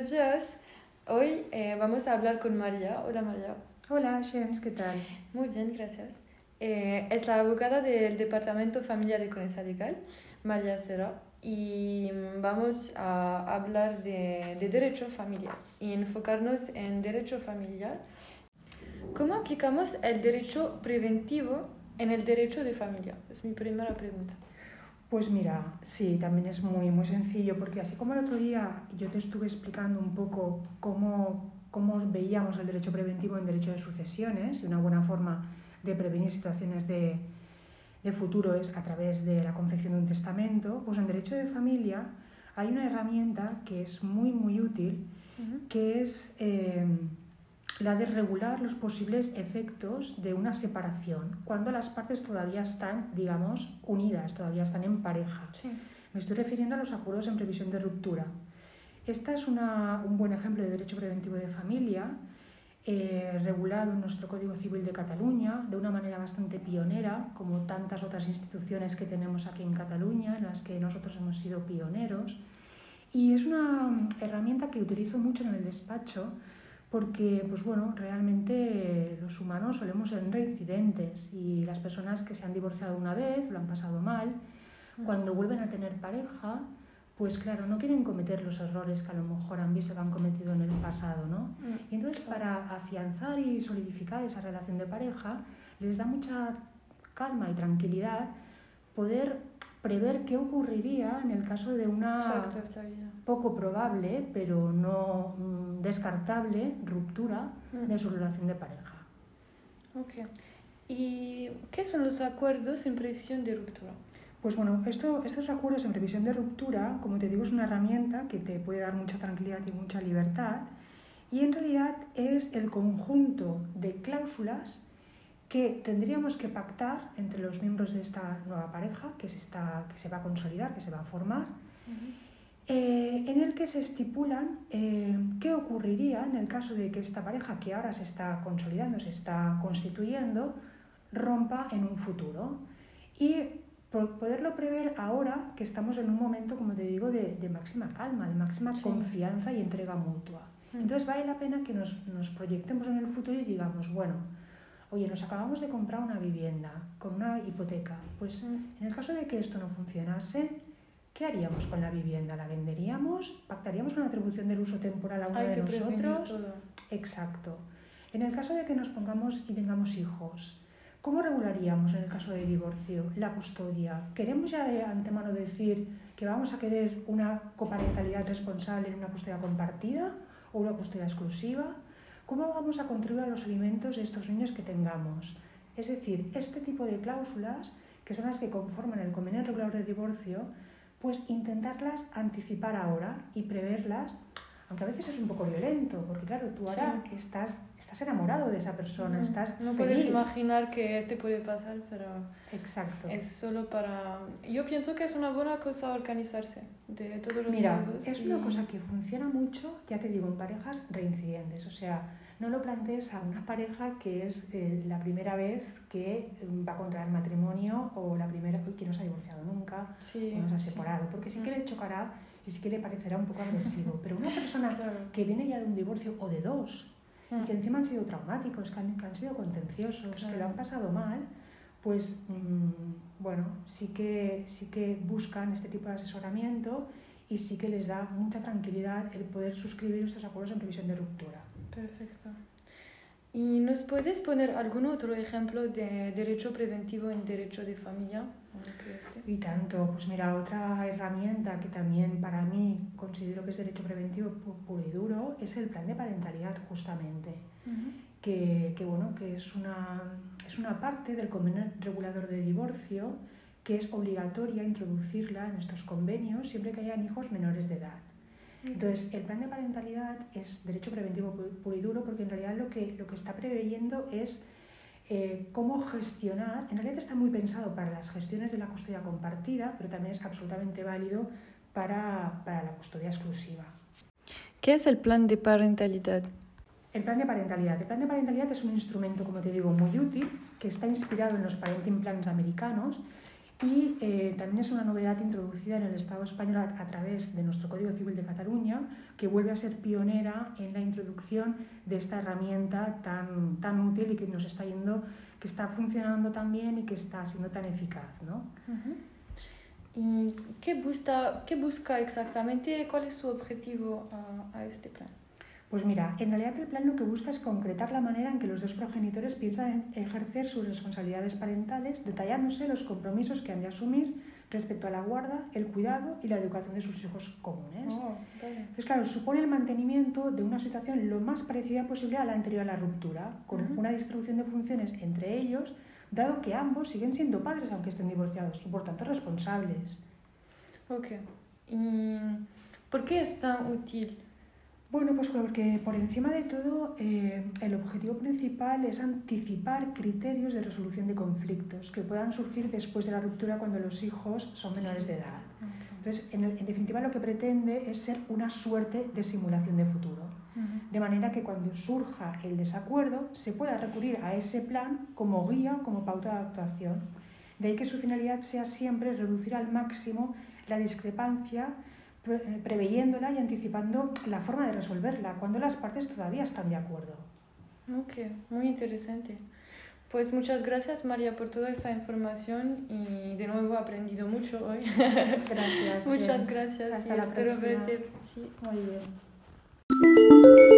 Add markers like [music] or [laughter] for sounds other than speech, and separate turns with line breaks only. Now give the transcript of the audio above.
buenos días. Hoy eh, vamos a hablar con María. Hola María.
Hola James, ¿qué tal?
Muy bien, gracias. Eh, es la abogada del Departamento Familia de Conesa Legal, María Serra, y vamos a hablar de, de derecho familiar y enfocarnos en derecho familiar. ¿Cómo aplicamos el derecho preventivo en el derecho de familia? Es mi primera pregunta.
Pues mira, sí, también es muy, muy sencillo, porque así como el otro día yo te estuve explicando un poco cómo, cómo veíamos el derecho preventivo en derecho de sucesiones, y una buena forma de prevenir situaciones de, de futuro es a través de la confección de un testamento, pues en derecho de familia hay una herramienta que es muy, muy útil, que es... Eh, la de regular los posibles efectos de una separación cuando las partes todavía están, digamos, unidas, todavía están en pareja. Me estoy refiriendo a los acuerdos en previsión de ruptura. Este es una, un buen ejemplo de derecho preventivo de familia, eh, regulado en nuestro Código Civil de Cataluña de una manera bastante pionera, como tantas otras instituciones que tenemos aquí en Cataluña, en las que nosotros hemos sido pioneros. Y es una herramienta que utilizo mucho en el despacho porque pues bueno, realmente los humanos solemos ser reincidentes y las personas que se han divorciado una vez, lo han pasado mal, cuando vuelven a tener pareja, pues claro, no quieren cometer los errores que a lo mejor han visto que han cometido en el pasado, ¿no? Y entonces para afianzar y solidificar esa relación de pareja, les da mucha calma y tranquilidad poder prever qué ocurriría en el caso de una poco probable, pero no mm, descartable, ruptura mm. de su relación de pareja.
Ok. ¿Y qué son los acuerdos en previsión de ruptura?
Pues bueno, esto, estos acuerdos en previsión de ruptura, como te digo, es una herramienta que te puede dar mucha tranquilidad y mucha libertad. Y en realidad es el conjunto de cláusulas que tendríamos que pactar entre los miembros de esta nueva pareja que se, está, que se va a consolidar, que se va a formar, eh, en el que se estipulan eh, qué ocurriría en el caso de que esta pareja que ahora se está consolidando, se está constituyendo, rompa en un futuro. Y poderlo prever ahora que estamos en un momento, como te digo, de, máxima calma, de máxima confianza y entrega mutua. Entonces vale la pena que nos, nos proyectemos en el futuro y digamos, bueno, oye, nos acabamos de comprar una vivienda con una hipoteca, pues mm. en el caso de que esto no funcionase, ¿qué haríamos con la vivienda? ¿La venderíamos? ¿Pactaríamos una atribución del uso temporal a uno de nosotros? Exacto. En el caso de que nos pongamos y tengamos hijos, ¿cómo regularíamos en el caso de divorcio la custodia? ¿Queremos ya de antemano decir que vamos a querer una coparentalidad responsable en una custodia compartida o una custodia exclusiva? ¿Cómo vamos a contribuir a los alimentos de estos niños que tengamos? Es decir, este tipo de cláusulas, que son las que conforman el convenio regulador de divorcio, pues intentarlas anticipar ahora y preverlas aunque a veces es un poco violento, porque claro, tú ahora estás, estás enamorado de esa persona,
no,
estás
No puedes imaginar que te puede pasar, pero
Exacto.
es solo para... Yo pienso que es una buena cosa organizarse de todos los
Mira, es una cosa que funciona mucho, ya te digo, en parejas reincidentes, o sea, no lo plantees a una pareja que es eh, la primera vez que mm, va a contraer matrimonio o la primera que no se ha divorciado nunca o no se ha separado, porque sí que mm. le chocará y sí que le parecerá un poco agresivo. Pero una persona [laughs] que viene ya de un divorcio o de dos, y mm. que encima han sido traumáticos, que han, que han sido contenciosos, que lo han pasado mal, pues bueno, sí que, sí que buscan este tipo de asesoramiento y sí que les da mucha tranquilidad el poder suscribir estos acuerdos en previsión de ruptura.
Perfecto. ¿Y nos puedes poner algún otro ejemplo de derecho preventivo en derecho de familia?
Y tanto, pues mira, otra herramienta que también para mí considero que es derecho preventivo puro y duro es el plan de parentalidad justamente, que, que, bueno, que es una, es una parte del convenio regulador de divorcio que es obligatoria introducirla en estos convenios siempre que hayan hijos menores de edad. Entonces, el plan de parentalidad es derecho preventivo puro y duro porque en realidad lo que, lo que está preveyendo es eh, cómo gestionar, en realidad está muy pensado para las gestiones de la custodia compartida, pero también es absolutamente válido para, para la custodia exclusiva.
¿Qué es el plan de parentalidad?
El plan de parentalidad. El plan de parentalidad es un instrumento, como te digo, muy útil, que está inspirado en los parenting plans americanos Y eh, también es una novedad introducida en el Estado español a, través de nuestro Código Civil de Cataluña, que vuelve a ser pionera en la introducción de esta herramienta tan, tan útil y que nos está yendo, que está funcionando tan bien y que está siendo tan eficaz. ¿no?
¿Y qué busca, qué busca exactamente? ¿Cuál es su objetivo a este plan?
Pues mira, en realidad el plan lo que busca es concretar la manera en que los dos progenitores piensan ejercer sus responsabilidades parentales, detallándose los compromisos que han de asumir respecto a la guarda, el cuidado y la educación de sus hijos comunes.
Oh,
Entonces, claro, supone el mantenimiento de una situación lo más parecida posible a la anterior a la ruptura, con una distribución de funciones entre ellos, dado que ambos siguen siendo padres aunque estén divorciados y por tanto responsables.
Ok. ¿Y por qué es tan útil
bueno, pues porque por encima de todo eh, el objetivo principal es anticipar criterios de resolución de conflictos que puedan surgir después de la ruptura cuando los hijos son menores de edad. Entonces, en, definitiva, lo que pretende es ser una suerte de simulación de futuro. De manera que cuando surja el desacuerdo se pueda recurrir a ese plan como guía como pauta de actuación. De ahí que su finalidad sea siempre reducir al máximo la discrepancia preveyéndola y anticipando la forma de resolverla cuando las partes todavía están de acuerdo.
Ok, muy interesante. Pues muchas gracias María por toda esta información y de nuevo he aprendido mucho hoy. [laughs]
Gracias.
muchas gracias.
Hasta la
espero
próxima.
verte. Sí.
Muy bien.